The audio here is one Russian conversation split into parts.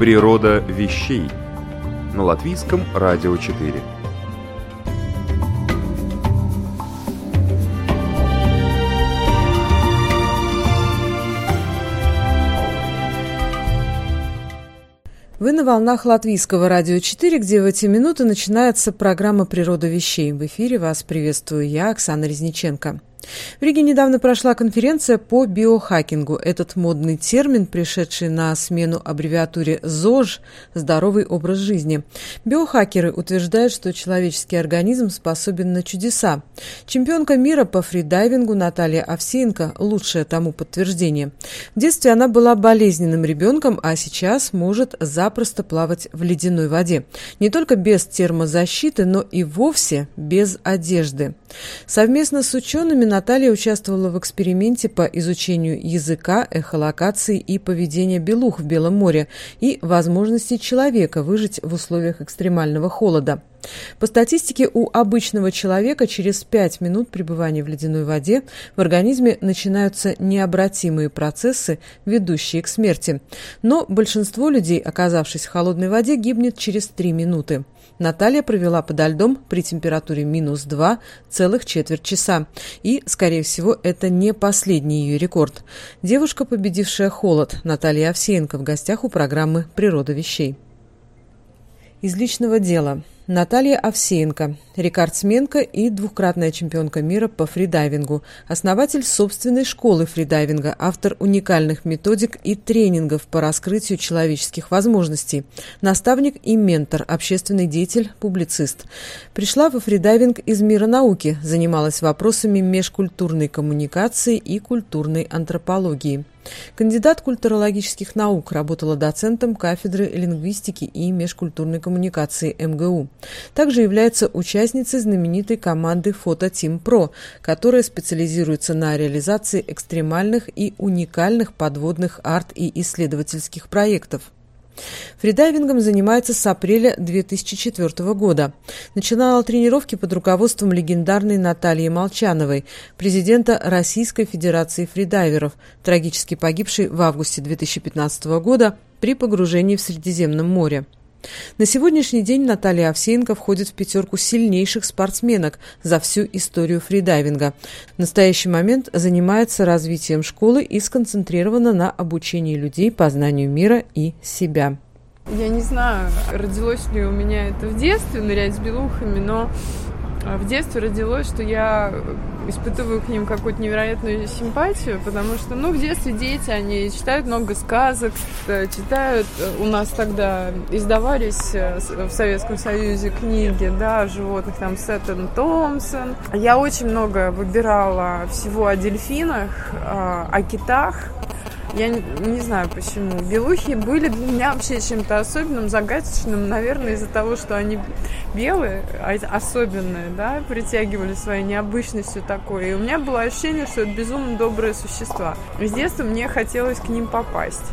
Природа вещей на латвийском радио 4. Вы на волнах Латвийского радио 4, где в эти минуты начинается программа «Природа вещей». В эфире вас приветствую я, Оксана Резниченко. В Риге недавно прошла конференция по биохакингу. Этот модный термин, пришедший на смену аббревиатуре ЗОЖ – здоровый образ жизни. Биохакеры утверждают, что человеческий организм способен на чудеса. Чемпионка мира по фридайвингу Наталья Овсеенко – лучшее тому подтверждение. В детстве она была болезненным ребенком, а сейчас может запросто плавать в ледяной воде. Не только без термозащиты, но и вовсе без одежды. Совместно с учеными Наталья участвовала в эксперименте по изучению языка, эхолокации и поведения белух в Белом море и возможности человека выжить в условиях экстремального холода. По статистике, у обычного человека через 5 минут пребывания в ледяной воде в организме начинаются необратимые процессы, ведущие к смерти. Но большинство людей, оказавшись в холодной воде, гибнет через 3 минуты. Наталья провела подо льдом при температуре минус 2 целых четверть часа. И, скорее всего, это не последний ее рекорд. Девушка, победившая холод, Наталья Авсеенко в гостях у программы «Природа вещей». Из личного дела. Наталья Авсеенко, рекордсменка и двукратная чемпионка мира по фридайвингу, основатель собственной школы фридайвинга, автор уникальных методик и тренингов по раскрытию человеческих возможностей, наставник и ментор, общественный деятель, публицист. Пришла во фридайвинг из мира науки, занималась вопросами межкультурной коммуникации и культурной антропологии. Кандидат культурологических наук, работала доцентом кафедры лингвистики и межкультурной коммуникации МГУ. Также является участницей знаменитой команды «Фото Тим Про», которая специализируется на реализации экстремальных и уникальных подводных арт- и исследовательских проектов. Фридайвингом занимается с апреля 2004 года. Начинала тренировки под руководством легендарной Натальи Молчановой, президента Российской Федерации фридайверов, трагически погибшей в августе 2015 года при погружении в Средиземном море. На сегодняшний день Наталья Овсеенко входит в пятерку сильнейших спортсменок за всю историю фридайвинга. В настоящий момент занимается развитием школы и сконцентрирована на обучении людей познанию мира и себя. Я не знаю, родилось ли у меня это в детстве, нырять с белухами, но в детстве родилось, что я испытываю к ним какую-то невероятную симпатию, потому что, ну, в детстве дети, они читают много сказок, э, читают, э, у нас тогда издавались э, в Советском Союзе книги, да, животных, там, Сеттон Томпсон. Я очень много выбирала всего о дельфинах, о китах, я не, знаю почему. Белухи были для меня вообще чем-то особенным, загадочным, наверное, из-за того, что они белые, а особенные, да, притягивали своей необычностью такой. И у меня было ощущение, что это безумно добрые существа. С детства мне хотелось к ним попасть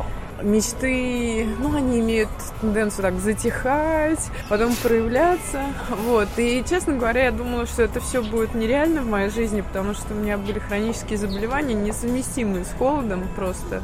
мечты, ну, они имеют тенденцию так затихать, потом проявляться, вот. И, честно говоря, я думала, что это все будет нереально в моей жизни, потому что у меня были хронические заболевания, несовместимые с холодом просто.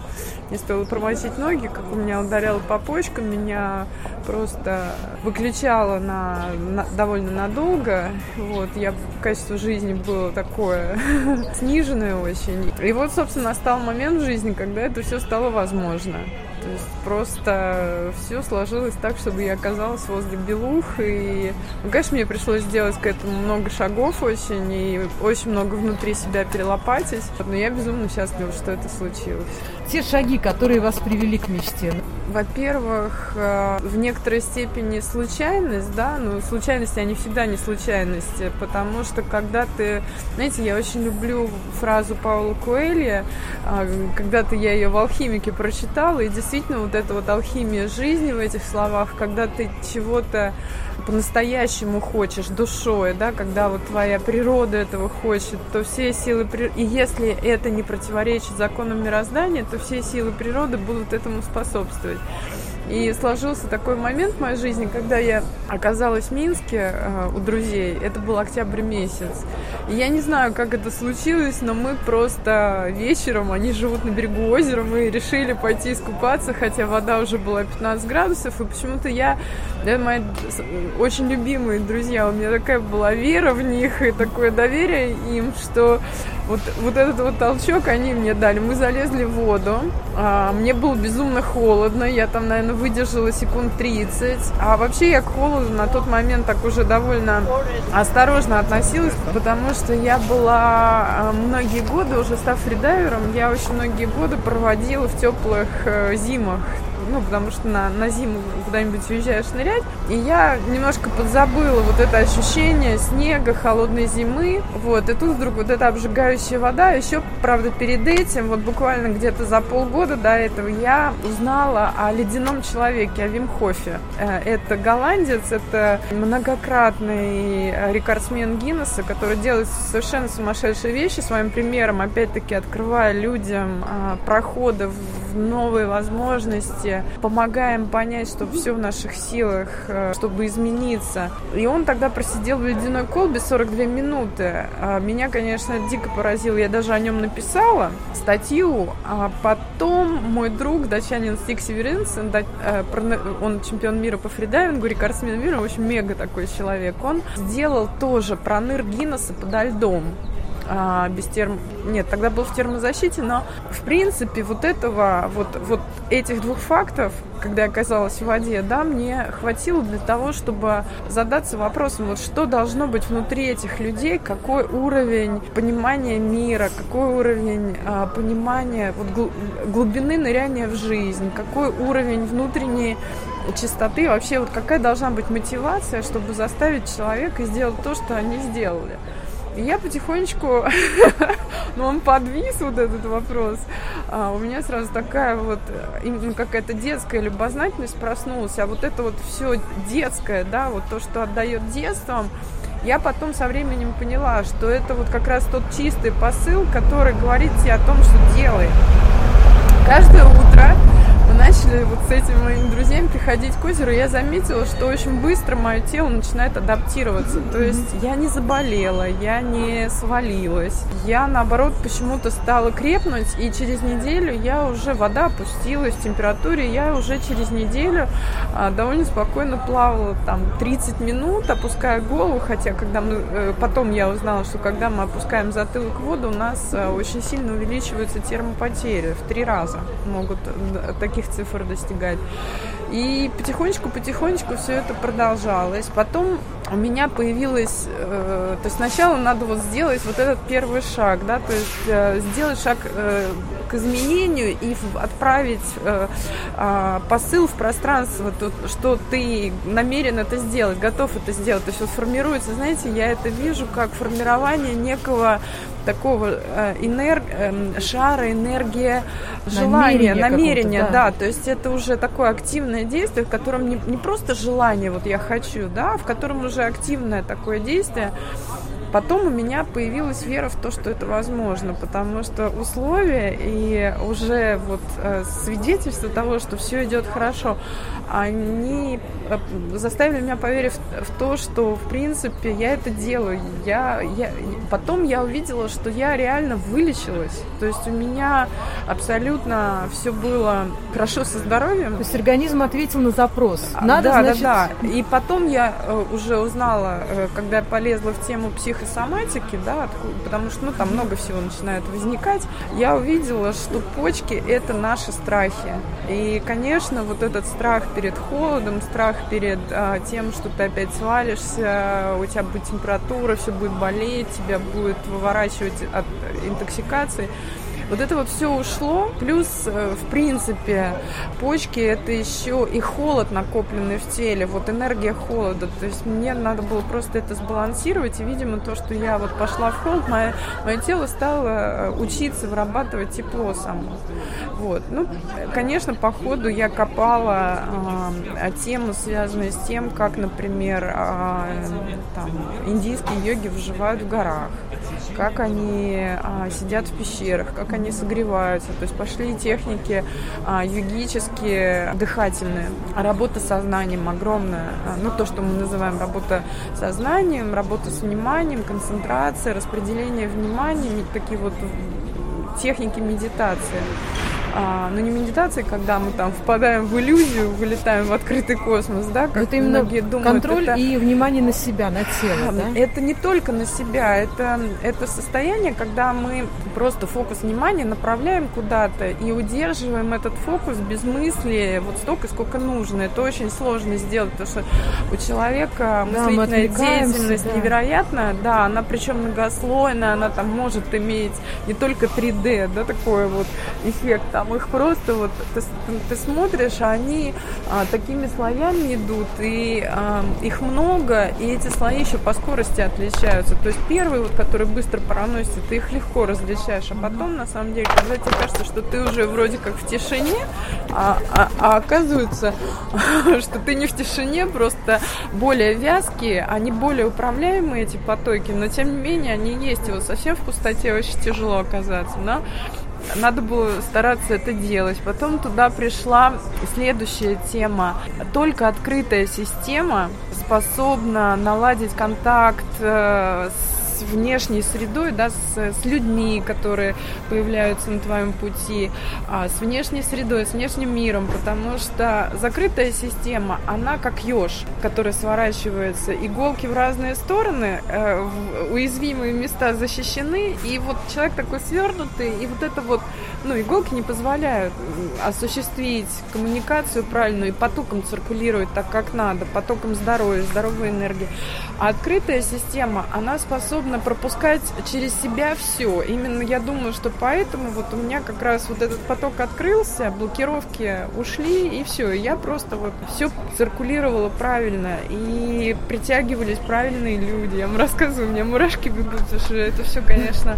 Не стоило промочить ноги, как у меня ударяло по почкам, меня просто выключало на, на довольно надолго, вот. Я качество жизни было такое сниженное очень. И вот, собственно, настал момент в жизни, когда это все стало возможно. То есть просто все сложилось так, чтобы я оказалась возле Белух. И, ну, конечно, мне пришлось сделать к этому много шагов очень, и очень много внутри себя перелопатить. Но я безумно счастлива, что это случилось. Те шаги, которые вас привели к мечте, во-первых, э, в некоторой степени случайность, да, ну, случайности, они всегда не случайности, потому что когда ты, знаете, я очень люблю фразу Паула Куэлья, а, когда-то я ее в «Алхимике» прочитала, и действительно вот эта вот алхимия жизни в этих словах, когда ты чего-то по-настоящему хочешь, душой, да, когда вот твоя природа этого хочет, то все силы природы, и если это не противоречит законам мироздания, то все силы природы будут этому способствовать. И сложился такой момент в моей жизни, когда я оказалась в Минске э, у друзей. Это был октябрь месяц. И я не знаю, как это случилось, но мы просто вечером, они живут на берегу озера, мы решили пойти искупаться, хотя вода уже была 15 градусов. И почему-то я, это мои очень любимые друзья, у меня такая была вера в них и такое доверие им, что вот, вот этот вот толчок они мне дали. Мы залезли в воду. А, мне было безумно холодно. Я там, наверное, выдержала секунд 30. А вообще я к холоду на тот момент так уже довольно осторожно относилась, потому что я была а, многие годы, уже став фридайвером, я очень многие годы проводила в теплых э, зимах ну, потому что на, на зиму куда-нибудь уезжаешь нырять. И я немножко подзабыла вот это ощущение снега, холодной зимы. Вот, и тут вдруг вот эта обжигающая вода. Еще, правда, перед этим, вот буквально где-то за полгода до этого, я узнала о ледяном человеке, о Вимхофе. Э, это голландец, это многократный э, рекордсмен Гиннесса, который делает совершенно сумасшедшие вещи своим примером, опять-таки открывая людям э, проходы в новые возможности, помогаем понять, что все в наших силах, э, чтобы измениться. И он тогда просидел в ледяной колбе 42 минуты. А меня, конечно, дико поразило. Я даже о нем написала статью, а потом мой друг, датчанин Стик Северинсен, э, он чемпион мира по фридайвингу, рекордсмен мира, в общем, мега такой человек, он сделал тоже про ныр Гиннесса подо льдом а, без терм... Нет, тогда был в термозащите, но в принципе вот этого, вот, вот этих двух фактов, когда я оказалась в воде, да, мне хватило для того, чтобы задаться вопросом, вот что должно быть внутри этих людей, какой уровень понимания мира, какой уровень а, понимания вот, глубины ныряния в жизнь, какой уровень внутренней чистоты, вообще вот какая должна быть мотивация, чтобы заставить человека сделать то, что они сделали. И я потихонечку, ну он подвис, вот этот вопрос, а у меня сразу такая вот именно какая-то детская любознательность проснулась, а вот это вот все детское, да, вот то, что отдает детством, я потом со временем поняла, что это вот как раз тот чистый посыл, который говорит тебе о том, что делай. Каждое утро мы начали вот с этими моими друзьями приходить к озеру, я заметила, что очень быстро мое тело начинает адаптироваться. То есть я не заболела, я не свалилась. Я, наоборот, почему-то стала крепнуть, и через неделю я уже, вода опустилась в температуре, я уже через неделю а, довольно спокойно плавала там 30 минут, опуская голову, хотя когда мы, э, потом я узнала, что когда мы опускаем затылок в воду, у нас э, очень сильно увеличиваются термопотери, в три раза могут таких таких цифр достигать. И потихонечку-потихонечку все это продолжалось. Потом у меня появилось, э, то есть сначала надо вот сделать вот этот первый шаг, да, то есть э, сделать шаг э, к изменению и отправить э, э, посыл в пространство, то, что ты намерен это сделать, готов это сделать. То есть вот формируется, знаете, я это вижу как формирование некого такого э, энерг... э, шара, энергия, желания, намерения, да. да, то есть это уже такое активное действие, в котором не, не просто желание, вот я хочу, да, в котором уже активное такое действие, Потом у меня появилась вера в то, что это возможно, потому что условия и уже вот э, свидетельство того, что все идет хорошо, они э, заставили меня поверить в, в то, что в принципе я это делаю. Я, я, потом я увидела, что я реально вылечилась. То есть у меня абсолютно все было хорошо со здоровьем. То есть организм ответил на запрос. Надо, да, значит... да, да. И потом я э, уже узнала, когда я полезла в тему психо психосоматики, да, потому что, ну, там много всего начинает возникать, я увидела, что почки – это наши страхи. И, конечно, вот этот страх перед холодом, страх перед а, тем, что ты опять свалишься, у тебя будет температура, все будет болеть, тебя будет выворачивать от интоксикации – Вот это вот все ушло, плюс, э, в принципе, почки это еще и холод накопленный в теле, вот энергия холода, то есть мне надо было просто это сбалансировать, и, видимо, то, что я вот пошла в холод, мое, мое тело стало э, учиться вырабатывать тепло само. Вот. Ну, конечно, по ходу я копала э, тему, связанную с тем, как, например, э, там, индийские йоги выживают в горах, как они э, сидят в пещерах, как они согреваются. То есть пошли техники э, йогические, дыхательные. Работа с сознанием огромная. Ну, то, что мы называем работа с сознанием, работа с вниманием, концентрация, распределение внимания, такие вот техники медитации а, но ну, не медитации, когда мы там впадаем в иллюзию, вылетаем в открытый космос, да, как это именно многие думают. Контроль это, и внимание на себя, на тело, да? Это не только на себя, это, это состояние, когда мы просто фокус внимания направляем куда-то и удерживаем этот фокус без мысли вот столько, сколько нужно. Это очень сложно сделать, потому что у человека мыслительная да, деятельность да. невероятная, да, она причем многослойная, она там может иметь не только 3D, да, такой вот эффект, а там их просто вот ты, ты смотришь, а они а, такими слоями идут, и а, их много, и эти слои еще по скорости отличаются. То есть первый, вот, который быстро проносится, ты их легко различаешь, а потом, на самом деле, когда тебе кажется, что ты уже вроде как в тишине, а, а, а оказывается, что ты не в тишине, просто более вязкие, они более управляемые, эти потоки, но тем не менее они есть, и вот совсем в пустоте очень тяжело оказаться, но надо было стараться это делать. Потом туда пришла следующая тема. Только открытая система способна наладить контакт э, с внешней средой, да, с, с людьми, которые появляются на твоем пути, а, с внешней средой, с внешним миром, потому что закрытая система, она как еж, который сворачивается, иголки в разные стороны, э, уязвимые места защищены, и вот человек такой свернутый, и вот это вот, ну, иголки не позволяют осуществить коммуникацию правильную и потоком циркулировать так, как надо, потоком здоровья, здоровой энергии. А открытая система, она способна пропускать через себя все. Именно я думаю, что поэтому вот у меня как раз вот этот поток открылся, блокировки ушли, и все. Я просто вот все циркулировала правильно, и притягивались правильные люди. Я вам рассказываю, у меня мурашки бегут, потому что это все, конечно,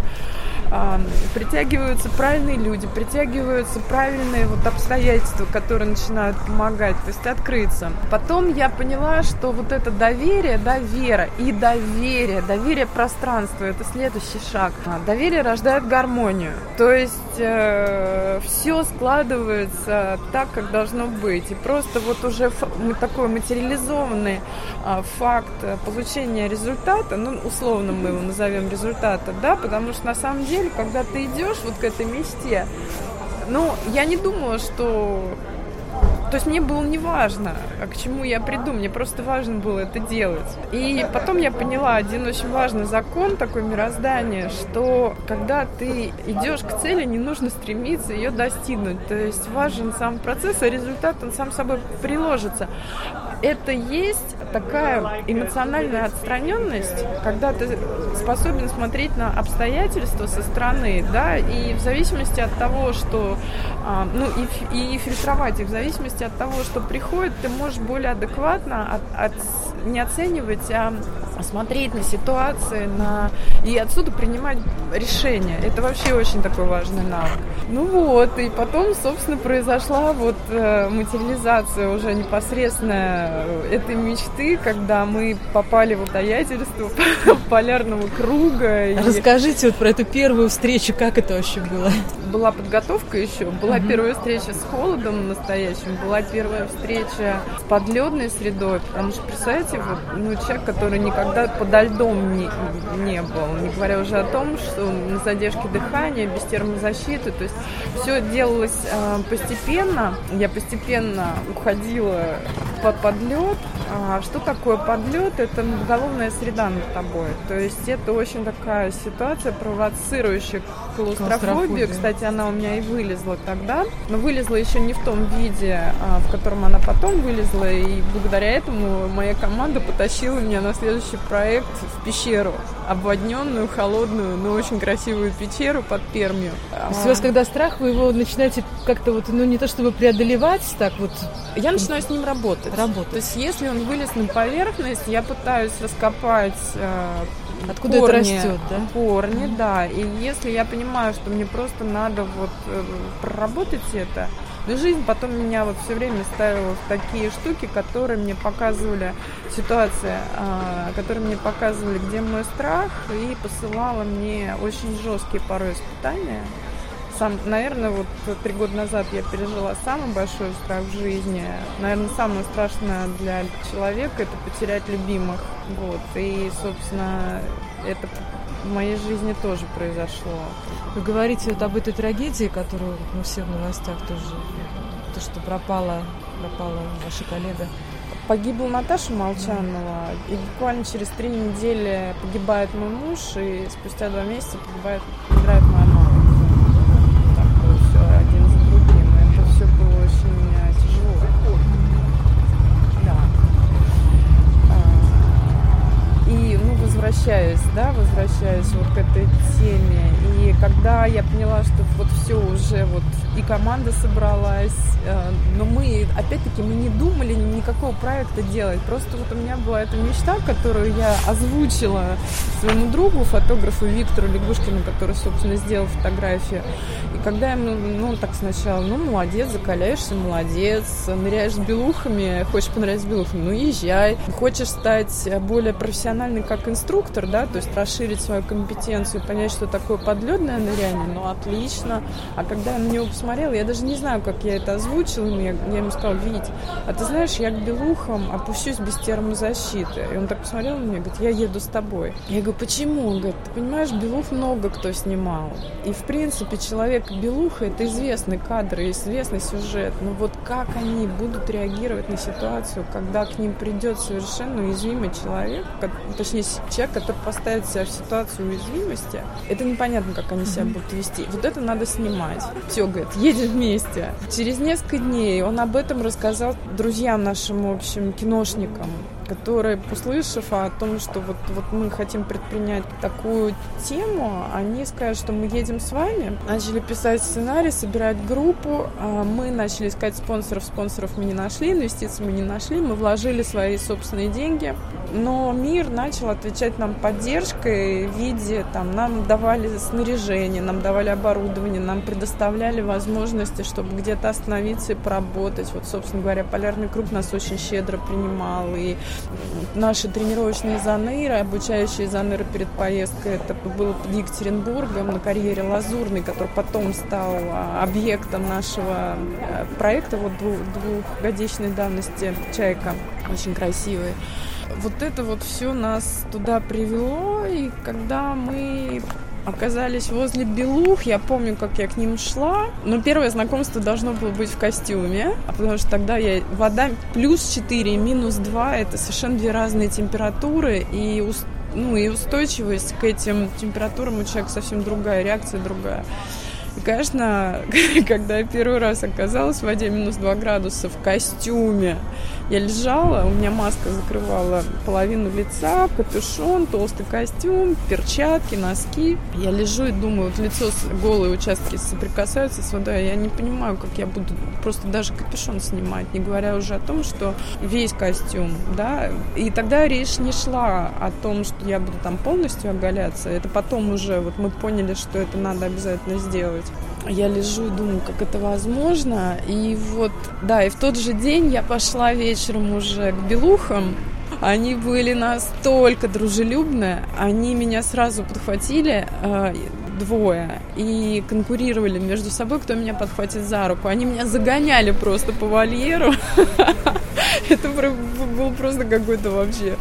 притягиваются правильные люди, притягиваются правильные вот обстоятельства, которые начинают помогать, то есть открыться. Потом я поняла, что вот это доверие, да, вера и доверие, доверие пространству, это следующий шаг. А, доверие рождает гармонию, то есть э, все складывается так, как должно быть. И просто вот уже такой материализованный э, факт получения результата, ну, условно мы его назовем результата, да, потому что на самом деле деле, когда ты идешь вот к этой мечте, ну, я не думала, что... То есть мне было не важно, а к чему я приду, мне просто важно было это делать. И потом я поняла один очень важный закон такой мироздания, что когда ты идешь к цели, не нужно стремиться ее достигнуть. То есть важен сам процесс, а результат он сам собой приложится это есть такая эмоциональная отстраненность, когда ты способен смотреть на обстоятельства со стороны, да, и в зависимости от того, что, а, ну, и, и фильтровать их, в зависимости от того, что приходит, ты можешь более адекватно от, от, не оценивать, а смотреть на ситуации, на... и отсюда принимать решения. Это вообще очень такой важный навык. Ну вот, и потом, собственно, произошла вот э, материализация уже непосредственно этой мечты, когда мы попали в обстоятельства полярного круга. Расскажите вот про эту первую встречу, как это вообще было? Была подготовка еще, была uh-huh. первая встреча с холодом настоящим, была первая встреча с подледной средой, потому что, представляете, вот, ну, человек, который никогда когда подо льдом не, не был, не говоря уже о том, что на задержке дыхания, без термозащиты, то есть все делалось э, постепенно, я постепенно уходила под подлет. А что такое подлет? Это уголовная среда над тобой, то есть это очень такая ситуация, провоцирующая клаустрофобию. Кстати, она у меня и вылезла тогда. Но вылезла еще не в том виде, а, в котором она потом вылезла. И благодаря этому моя команда потащила меня на следующий проект в пещеру. Обводненную, холодную, но очень красивую пещеру под Пермью. То есть у вас, когда страх, вы его начинаете как-то вот, ну не то чтобы преодолевать, так вот... Я начинаю с ним работать. Работать. То есть если он вылез на поверхность, я пытаюсь раскопать э, Откуда корни, это растет, да? Корни, да. И если я понимаю, что мне просто надо вот э, проработать это, но жизнь потом меня вот все время ставила в такие штуки, которые мне показывали ситуации, э, которые мне показывали, где мой страх, и посылала мне очень жесткие порой испытания. Сам, наверное, вот три года назад я пережила самый большой страх в жизни. Наверное, самое страшное для человека это потерять любимых. Вот. И, собственно, это в моей жизни тоже произошло. Вы говорите вот об этой трагедии, которую мы все в новостях тоже, то, что пропала, пропала ваша коллега. Погибла Наташа Молчанова, и буквально через три недели погибает мой муж, и спустя два месяца погибает, играет возвращаюсь, да, возвращаюсь вот к этой теме. И когда я поняла, что вот все уже вот и команда собралась, э, но мы, опять-таки, мы не думали никакого проекта делать. Просто вот у меня была эта мечта, которую я озвучила своему другу, фотографу Виктору Лягушкину, который, собственно, сделал фотографию. И когда ему, ну, так сначала, ну, молодец, закаляешься, молодец, ныряешь с белухами, хочешь понравиться белухами, ну, езжай. Хочешь стать более профессиональной как инструктор, да, то есть расширить свою компетенцию, понять, что такое подледное ныряние, ну, отлично. А когда я на него посмотрела, я даже не знаю, как я это озвучила, я, я ему сказала, Вить, а ты знаешь, я к белухам опущусь без термозащиты. И он так посмотрел на меня, говорит, я еду с тобой. Я говорю, почему? Он говорит, ты понимаешь, белух много кто снимал. И, в принципе, человек белуха – это известный кадр, известный сюжет. Но вот как они будут реагировать на ситуацию, когда к ним придет совершенно уязвимый человек, точнее, человек, который поставит себя в ситуацию уязвимости, это непонятно, как они себя будут вести. Вот это надо снимать. Все, говорит, едем вместе. Через несколько дней он об этом рассказал друзьям нашим, в общем, киношникам которые, услышав о том, что вот, вот мы хотим предпринять такую тему, они сказали, что мы едем с вами, начали писать сценарий, собирать группу, а мы начали искать спонсоров, спонсоров мы не нашли, инвестиций мы не нашли, мы вложили свои собственные деньги, но мир начал отвечать нам поддержкой в виде, там, нам давали снаряжение, нам давали оборудование, нам предоставляли возможности, чтобы где-то остановиться и поработать. Вот, собственно говоря, Полярный круг нас очень щедро принимал, и наши тренировочные заныры, обучающие заныры перед поездкой, это было под Екатеринбургом на карьере Лазурный, который потом стал а, объектом нашего э, проекта вот двух, двухгодичной давности «Чайка», очень красивый. Вот это вот все нас туда привело, и когда мы оказались возле Белух. Я помню, как я к ним шла. Но первое знакомство должно было быть в костюме, потому что тогда я вода плюс 4 и минус 2 это совершенно две разные температуры. И ну, и устойчивость к этим температурам у человека совсем другая, реакция другая. Конечно, когда я первый раз оказалась в воде минус 2 градуса в костюме, я лежала, у меня маска закрывала половину лица, капюшон, толстый костюм, перчатки, носки. Я лежу и думаю, вот лицо, голые участки соприкасаются с водой, я не понимаю, как я буду просто даже капюшон снимать, не говоря уже о том, что весь костюм, да. И тогда речь не шла о том, что я буду там полностью оголяться. Это потом уже, вот мы поняли, что это надо обязательно сделать я лежу и думаю, как это возможно. И вот, да, и в тот же день я пошла вечером уже к белухам. Они были настолько дружелюбные, они меня сразу подхватили, э, двое, и конкурировали между собой, кто меня подхватит за руку. Они меня загоняли просто по вольеру. Это был просто какой-то вообще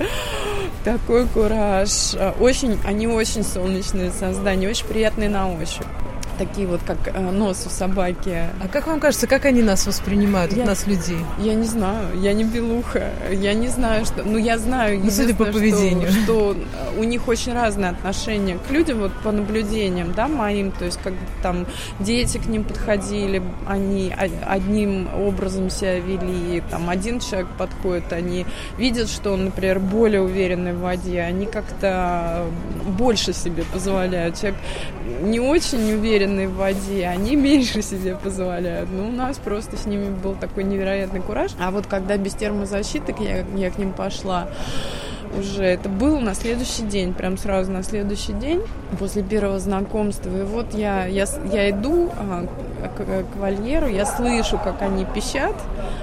такой кураж. Очень, они очень солнечные создания, очень приятные на ощупь. Такие вот, как э, нос у собаки. А как вам кажется, как они нас воспринимают, я, нас людей? Я не знаю, я не белуха, я не знаю, что... Ну, я знаю, ну, судя по поведению. Что, что у них очень разное отношение к людям, вот по наблюдениям, да, моим, то есть как там дети к ним подходили, они одним образом себя вели, там один человек подходит, они видят, что он, например, более уверенный в воде, они как-то больше себе позволяют. Человек не очень уверенный в воде, они меньше себе позволяют. Ну, у нас просто с ними был такой невероятный кураж. А вот когда без термозащиты я, я к ним пошла, уже это было на следующий день, прям сразу на следующий день после первого знакомства. И вот я, я, я иду а, к, к вольеру, я слышу, как они пищат,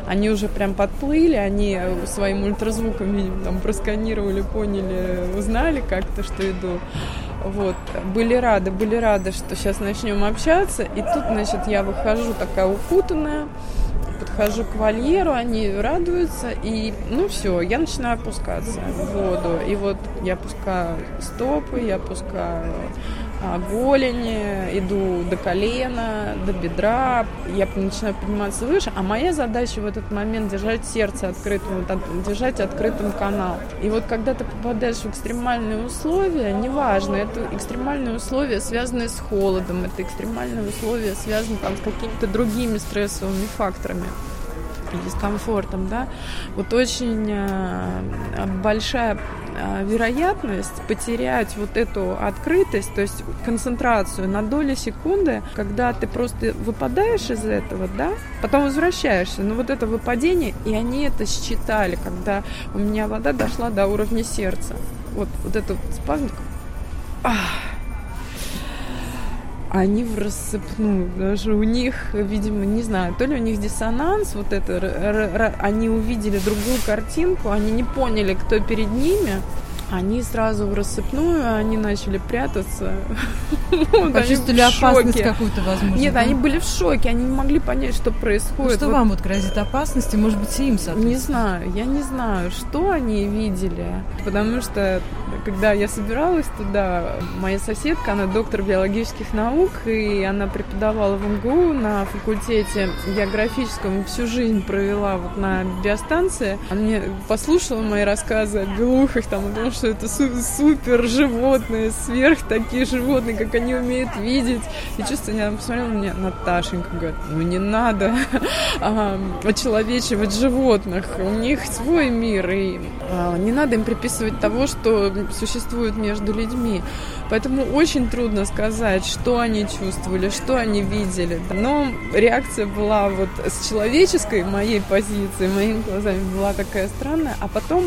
они уже прям подплыли, они своим ультразвуком, там просканировали, поняли, узнали как-то, что иду. Вот, были рады, были рады, что сейчас начнем общаться. И тут, значит, я выхожу такая укутанная, подхожу к вольеру, они радуются, и, ну, все, я начинаю опускаться в воду. И вот я пускаю стопы, я пускаю а, голени, иду до колена, до бедра, я начинаю подниматься выше, а моя задача в этот момент держать сердце открытым, держать открытым канал. И вот когда ты попадаешь в экстремальные условия, неважно, это экстремальные условия, связанные с холодом, это экстремальные условия, связанные там, с какими-то другими стрессовыми факторами дискомфортом, да, вот очень э, большая э, вероятность потерять вот эту открытость, то есть концентрацию на доли секунды, когда ты просто выпадаешь из этого, да, потом возвращаешься, но вот это выпадение, и они это считали, когда у меня вода дошла до уровня сердца. Вот, вот это вот спазм, ах, они в рассыпную. Даже у них, видимо, не знаю, то ли у них диссонанс, вот это, они увидели другую картинку, они не поняли, кто перед ними, они сразу в рассыпную, они начали прятаться. Почувствовали опасность какую-то, возможно. Нет, они были в шоке, они не могли понять, что происходит. что вам вот грозит опасность, и, может быть, и им, Не знаю, я не знаю, что они видели. Потому что, когда я собиралась туда, моя соседка, она доктор биологических наук, и она преподавала в МГУ на факультете географическом, всю жизнь провела вот на биостанции. Она мне послушала мои рассказы о белухах, там, о том, что что это супер животные, сверх такие животные, как они умеют видеть. И чувствую, она посмотрела на меня, Наташенька, говорит, ну не надо очеловечивать животных, у них свой мир, и а, не надо им приписывать того, что существует между людьми. Поэтому очень трудно сказать, что они чувствовали, что они видели. Но реакция была вот с человеческой моей позиции, моими глазами была такая странная. А потом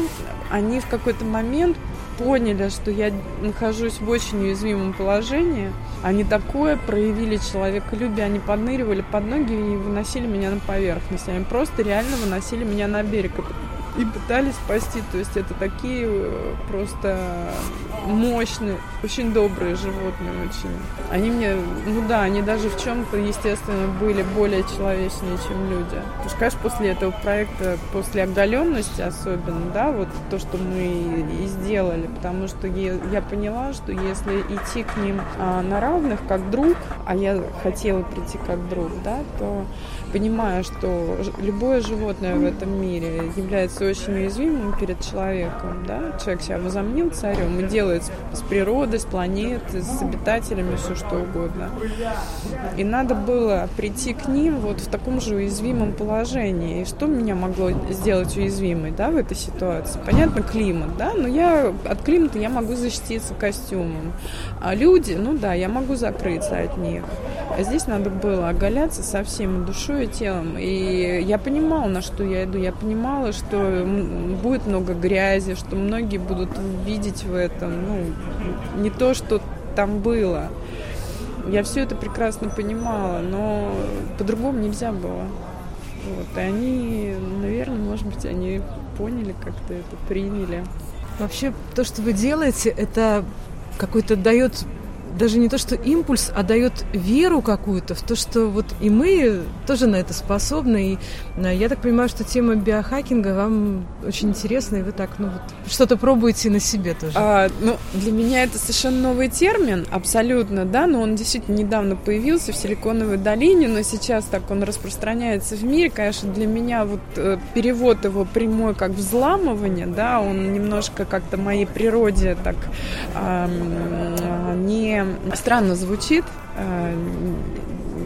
они в какой-то момент поняли, что я нахожусь в очень уязвимом положении. Они такое проявили человеколюбие, они подныривали под ноги и выносили меня на поверхность. Они просто реально выносили меня на берег и пытались спасти. То есть это такие э, просто мощные, очень добрые животные очень. Они мне, ну да, они даже в чем-то, естественно, были более человечные, чем люди. Потому что, конечно, после этого проекта, после оголенности особенно, да, вот то, что мы и сделали, потому что я поняла, что если идти к ним а, на равных, как друг, а я хотела прийти как друг, да, то понимая, что любое животное в этом мире является очень уязвимым перед человеком, да, человек себя возомнил царем и делает с природой, с планетой, с обитателями все что угодно. И надо было прийти к ним вот в таком же уязвимом положении. И что меня могло сделать уязвимой, да, в этой ситуации? Понятно, климат, да, но я от климата я могу защититься костюмом. А люди, ну да, я могу закрыться от них. А здесь надо было оголяться совсем душой и телом. И я понимала, на что я иду. Я понимала, что будет много грязи, что многие будут видеть в этом, ну, не то, что там было. Я все это прекрасно понимала, но по-другому нельзя было. Вот. И они, наверное, может быть, они поняли, как-то это приняли. Вообще, то, что вы делаете, это какой-то дает даже не то, что импульс, а дает веру какую-то в то, что вот и мы тоже на это способны. И э, я так понимаю, что тема биохакинга вам очень интересна, и вы так, ну вот, что-то пробуете на себе тоже. А, ну, для меня это совершенно новый термин, абсолютно, да, но он действительно недавно появился в Силиконовой долине, но сейчас так он распространяется в мире. Конечно, для меня вот э, перевод его прямой как взламывание, да, он немножко как-то моей природе так э, не странно звучит, э,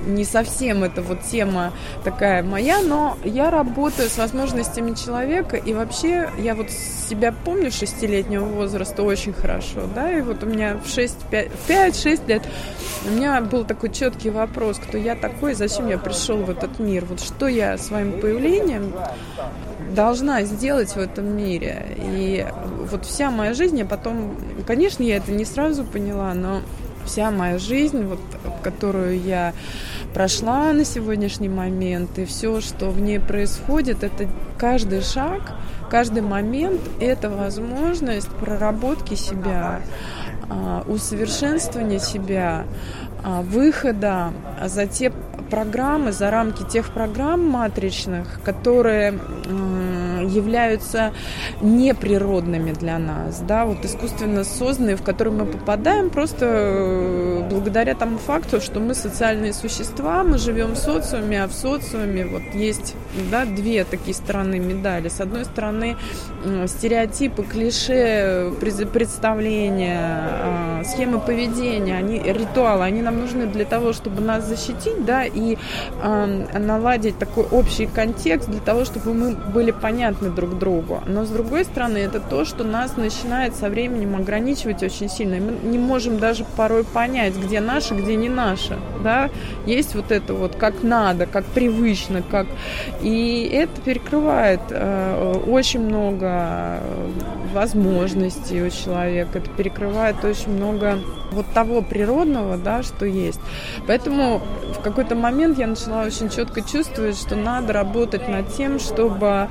не совсем это вот тема такая моя, но я работаю с возможностями человека, и вообще я вот себя помню шестилетнего возраста очень хорошо, да, и вот у меня в 5-6 лет у меня был такой четкий вопрос, кто я такой, зачем я пришел в этот мир, вот что я своим появлением должна сделать в этом мире. И вот вся моя жизнь, я потом, конечно, я это не сразу поняла, но вся моя жизнь, вот, которую я прошла на сегодняшний момент, и все, что в ней происходит, это каждый шаг, каждый момент – это возможность проработки себя, а, усовершенствования себя, а, выхода за те программы, за рамки тех программ матричных, которые являются неприродными для нас, да, вот искусственно созданные, в которые мы попадаем просто э, благодаря тому факту, что мы социальные существа, мы живем в социуме, а в социуме вот есть, да, две такие стороны медали. С одной стороны, стереотипы, клише, представления, а, схемы поведения, они, ритуалы, они нам нужны для того, чтобы нас защитить, да, и наладить такой общий контекст для того, чтобы мы были понятны друг другу. Но с другой стороны, это то, что нас начинает со временем ограничивать очень сильно. И мы не можем даже порой понять, где наше, где не наше. Да? Есть вот это вот как надо, как привычно, как... И это перекрывает э, очень много возможностей у человека, это перекрывает очень много вот того природного, да, что есть. Поэтому в какой-то момент я начала очень четко чувствовать, что надо работать над тем, чтобы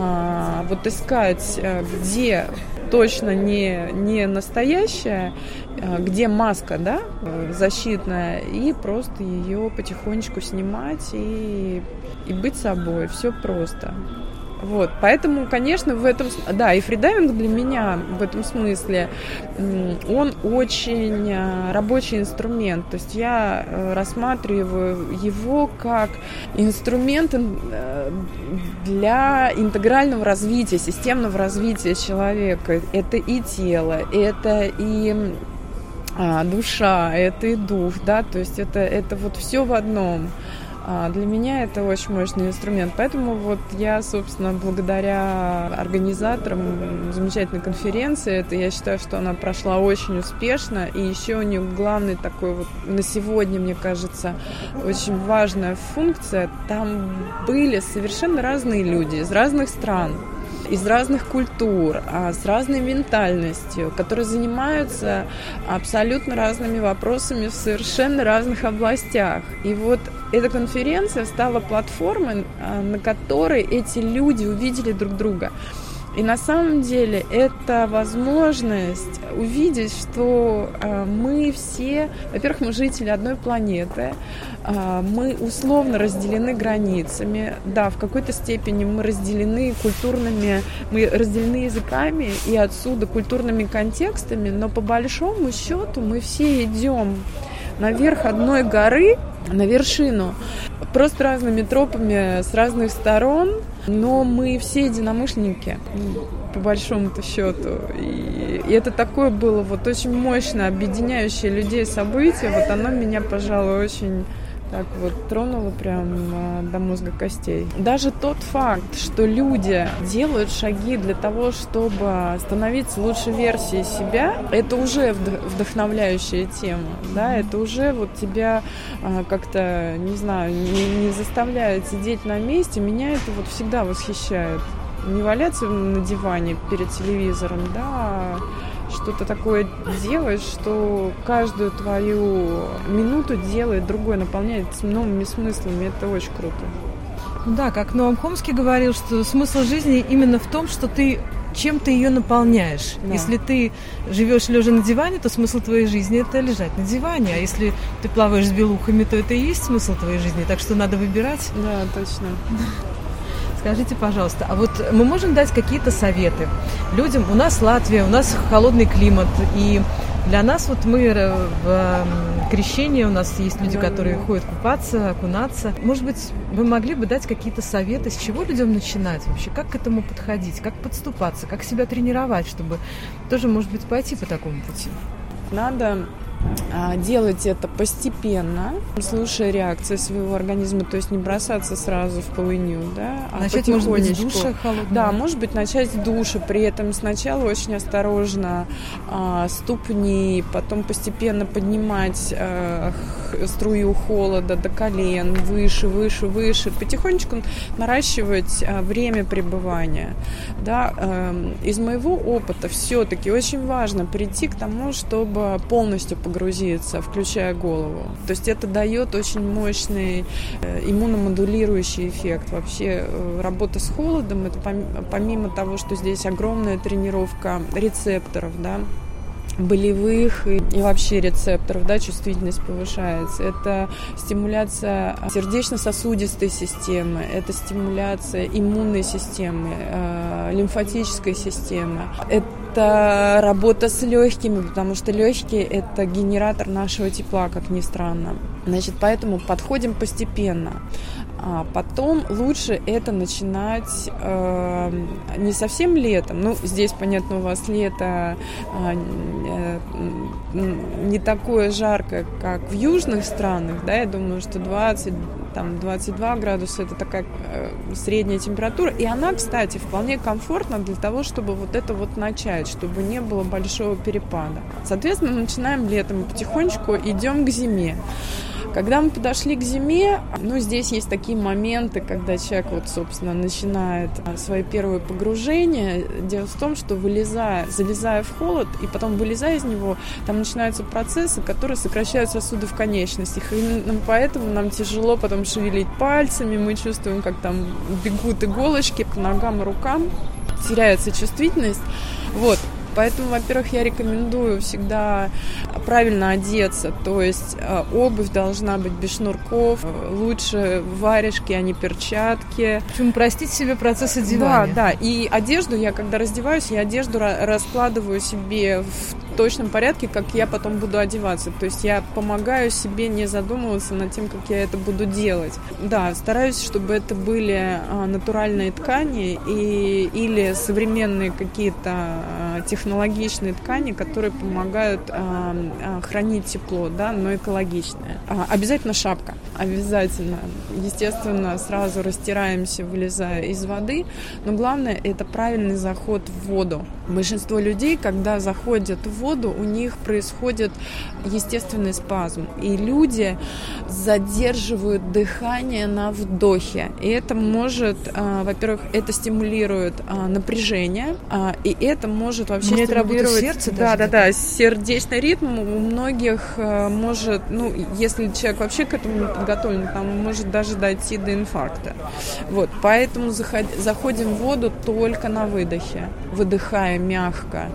а, вот искать, э, где точно не, не настоящая, а, где маска, да, защитная, и просто ее потихонечку снимать и, и быть собой. Все просто. Вот, поэтому, конечно, в этом, да, и фридайвинг для меня в этом смысле, он очень а, рабочий инструмент, то есть я э, рассматриваю его как инструмент э, для интегрального развития, системного развития человека. Это и тело, это и а, душа, это и дух, да, то есть это, это вот все в одном. А, для меня это очень мощный инструмент. Поэтому вот я, собственно, благодаря организаторам замечательной конференции, это я считаю, что она прошла очень успешно. И еще у нее главный такой вот на сегодня, мне кажется, очень важная функция. Там были совершенно разные люди из разных стран из разных культур, а, с разной ментальностью, которые занимаются абсолютно разными вопросами в совершенно разных областях. И вот эта конференция стала платформой, а, на которой эти люди увидели друг друга. И на самом деле это возможность увидеть, что э, мы все, во-первых, мы жители одной планеты, э, мы условно разделены границами, да, в какой-то степени мы разделены культурными, мы разделены языками и отсюда культурными контекстами, но по большому счету мы все идем наверх одной горы, на вершину, просто разными тропами с разных сторон, но мы все единомышленники, по большому-то счету. И, и это такое было вот очень мощно объединяющее людей событие. Вот оно меня, пожалуй, очень так вот тронуло прям а, до мозга костей. Даже тот факт, что люди делают шаги для того, чтобы становиться лучшей версией себя, это уже вдохновляющая тема, да, это уже вот тебя а, как-то, не знаю, не, не заставляет сидеть на месте, меня это вот всегда восхищает. Не валяться на диване перед телевизором, да, а что-то такое делаешь, что каждую твою минуту делает другой, наполняет новыми смыслами. Это очень круто. Да, как Ноам Хомский говорил, что смысл жизни именно в том, что ты чем ты ее наполняешь. Да. Если ты живешь лежа на диване, то смысл твоей жизни это лежать на диване. А если ты плаваешь с белухами, то это и есть смысл твоей жизни. Так что надо выбирать. Да, точно. Скажите, пожалуйста, а вот мы можем дать какие-то советы людям? У нас Латвия, у нас холодный климат, и для нас вот мы э, в крещении, у нас есть люди, которые ходят купаться, окунаться. Может быть, вы могли бы дать какие-то советы, с чего людям начинать вообще, как к этому подходить, как подступаться, как себя тренировать, чтобы тоже, может быть, пойти по такому пути? Надо делать это постепенно, слушая реакции своего организма, то есть не бросаться сразу в полынью, да, а начать, может быть, с душа холодного. Да, может быть, начать с душа, при этом сначала очень осторожно а, ступни, потом постепенно поднимать а, струю холода до колен, выше, выше, выше, потихонечку наращивать а, время пребывания, да. А, из моего опыта все-таки очень важно прийти к тому, чтобы полностью погрузиться, включая голову. То есть это дает очень мощный э, иммуномодулирующий эффект. Вообще э, работа с холодом, это помимо того, что здесь огромная тренировка рецепторов, да, болевых и, и вообще рецепторов, да, чувствительность повышается. Это стимуляция сердечно-сосудистой системы, это стимуляция иммунной системы, э, лимфатической системы. Это работа с легкими, потому что легкие это генератор нашего тепла, как ни странно. Значит, поэтому подходим постепенно. А потом лучше это начинать э, не совсем летом. Ну, здесь, понятно, у вас лето э, э, не такое жаркое, как в южных странах, да, я думаю, что 20, там, 22 градуса это такая э, средняя температура. И она, кстати, вполне комфортна для того, чтобы вот это вот начать, чтобы не было большого перепада. Соответственно, начинаем летом потихонечку идем к зиме. Когда мы подошли к зиме, ну, здесь есть такие моменты, когда человек, вот, собственно, начинает а, свои первые погружения. Дело в том, что вылезая, залезая в холод и потом вылезая из него, там начинаются процессы, которые сокращают сосуды в конечностях. И поэтому нам тяжело потом шевелить пальцами, мы чувствуем, как там бегут иголочки по ногам рукам, теряется чувствительность. Вот. Поэтому, во-первых, я рекомендую всегда правильно одеться, то есть э, обувь должна быть без шнурков, лучше варежки, а не перчатки. Почему простить себе процесс одевания? Да, да. И одежду я, когда раздеваюсь, я одежду раскладываю себе в точном порядке, как я потом буду одеваться. То есть я помогаю себе не задумываться над тем, как я это буду делать. Да, стараюсь, чтобы это были а, натуральные ткани и, или современные какие-то а, технологичные ткани, которые помогают а, хранить тепло, да, но экологичные. Обязательно шапка, обязательно. Естественно, сразу растираемся, вылезая из воды, но главное это правильный заход в воду. Большинство людей, когда заходят в воду, у них происходит естественный спазм. И люди задерживают дыхание на вдохе. И это может, а, во-первых, это стимулирует а, напряжение, а, и это может вообще Мне стимулировать... сердце Да, да, да. Сердечный ритм у многих может, ну, если человек вообще к этому не подготовлен, там может даже дойти до инфаркта. Вот, поэтому заходим в воду только на выдохе. Выдыхаем мягко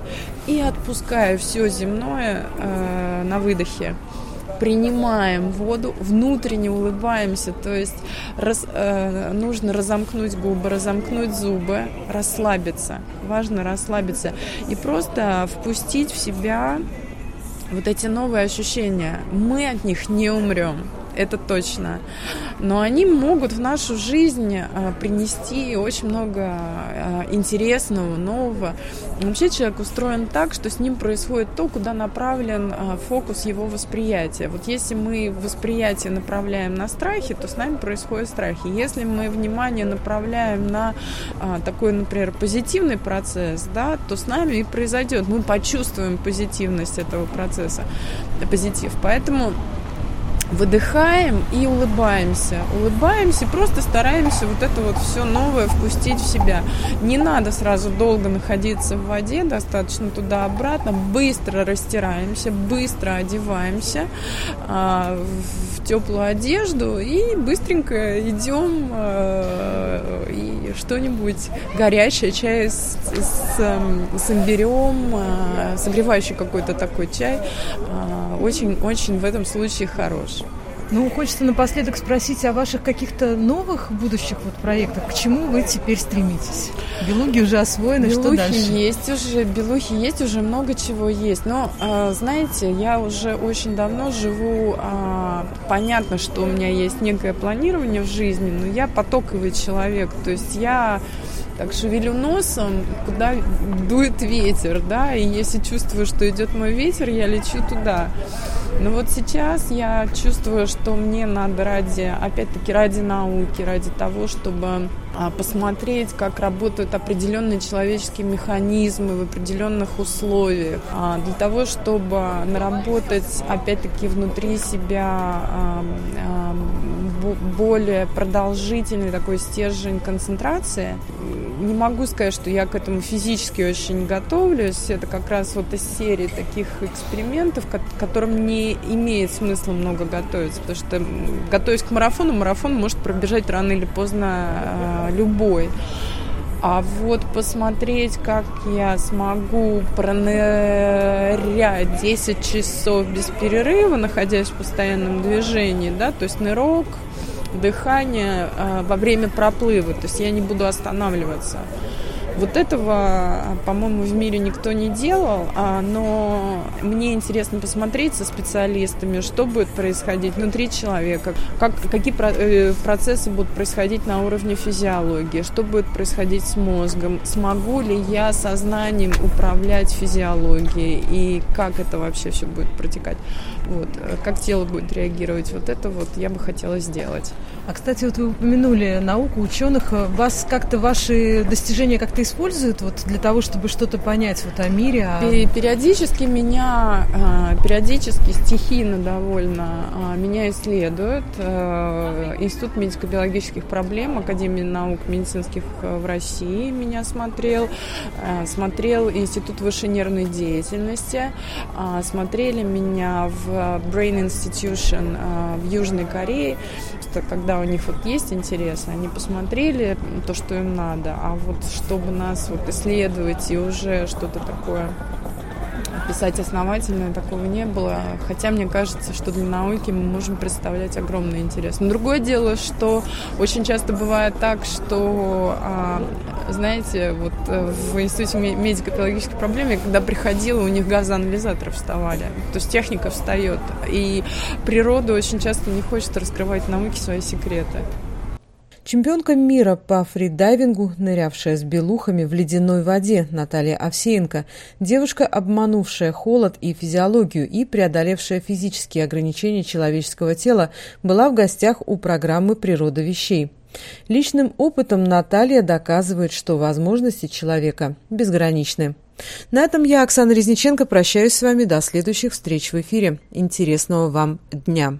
и отпуская все земное э, на выдохе принимаем воду, внутренне улыбаемся, то есть раз, э, нужно разомкнуть губы, разомкнуть зубы, расслабиться. Важно расслабиться и просто впустить в себя вот эти новые ощущения. Мы от них не умрем это точно. Но они могут в нашу жизнь а, принести очень много а, интересного, нового. Вообще человек устроен так, что с ним происходит то, куда направлен а, фокус его восприятия. Вот если мы восприятие направляем на страхи, то с нами происходят страхи. Если мы внимание направляем на такой, например, позитивный процесс, да, то с нами и произойдет. Мы почувствуем позитивность этого процесса, позитив. Поэтому выдыхаем и улыбаемся. Улыбаемся, просто стараемся вот это вот все новое впустить в себя. Не надо сразу долго находиться в воде, достаточно туда-обратно. Быстро растираемся, быстро одеваемся а, в теплую одежду и быстренько идем а, и что-нибудь горячее, чай с, с, с имбирем, а, согревающий какой-то такой чай, очень-очень в этом случае хорош. Ну, хочется напоследок спросить о ваших каких-то новых будущих вот проектах. К чему вы теперь стремитесь? Белуги уже освоены, белухи что дальше? есть уже, белухи есть, уже много чего есть. Но, э, знаете, я уже очень давно живу, э, понятно, что у меня есть некое планирование в жизни, но я потоковый человек, то есть я так шевелю носом, куда дует ветер, да, и если чувствую, что идет мой ветер, я лечу туда. Но вот сейчас я чувствую, что мне надо ради, опять-таки, ради науки, ради того, чтобы а, посмотреть, как работают определенные человеческие механизмы в определенных условиях, а, для того, чтобы наработать, опять-таки, внутри себя более продолжительный такой стержень концентрации. Не могу сказать, что я к этому физически очень готовлюсь. Это как раз вот из серии таких экспериментов, к которым не имеет смысла много готовиться, потому что готовясь к марафону, марафон может пробежать рано или поздно любой. А вот посмотреть, как я смогу пронырять 10 часов без перерыва, находясь в постоянном движении, да, то есть нырок, дыхание э, во время проплыва, то есть я не буду останавливаться. Вот этого, по-моему, в мире никто не делал, а, но мне интересно посмотреть со специалистами, что будет происходить внутри человека, как, какие э, процессы будут происходить на уровне физиологии, что будет происходить с мозгом, смогу ли я сознанием управлять физиологией и как это вообще все будет протекать, вот, как тело будет реагировать, вот это вот я бы хотела сделать. А, кстати, вот вы упомянули науку, ученых, вас как-то ваши достижения как-то используют вот для того, чтобы что-то понять вот о мире? О... Периодически меня, а, периодически стихийно довольно а, меня исследуют. А, Институт медико-биологических проблем, Академия наук медицинских в России меня смотрел, смотрел Институт высшей нервной деятельности, смотрели меня в Brain Institution в Южной Корее когда у них вот есть интерес, они посмотрели то, что им надо, а вот чтобы нас вот исследовать и уже что-то такое писать основательно, такого не было. Хотя мне кажется, что для науки мы можем представлять огромный интерес. Но другое дело, что очень часто бывает так, что, а, знаете, вот э, в Институте медико-биологических проблем, я когда приходила, у них газоанализаторы вставали. То есть техника встает. И природа очень часто не хочет раскрывать науке свои секреты. Чемпионка мира по фридайвингу, нырявшая с белухами в ледяной воде Наталья Овсеенко, девушка, обманувшая холод и физиологию и преодолевшая физические ограничения человеческого тела, была в гостях у программы «Природа вещей». Личным опытом Наталья доказывает, что возможности человека безграничны. На этом я, Оксана Резниченко, прощаюсь с вами до следующих встреч в эфире. Интересного вам дня!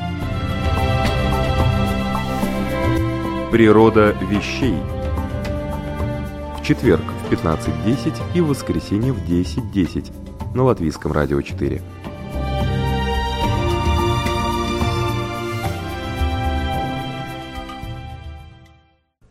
Природа вещей. В четверг в 15.10 и в воскресенье в 10.10 на Латвийском радио 4.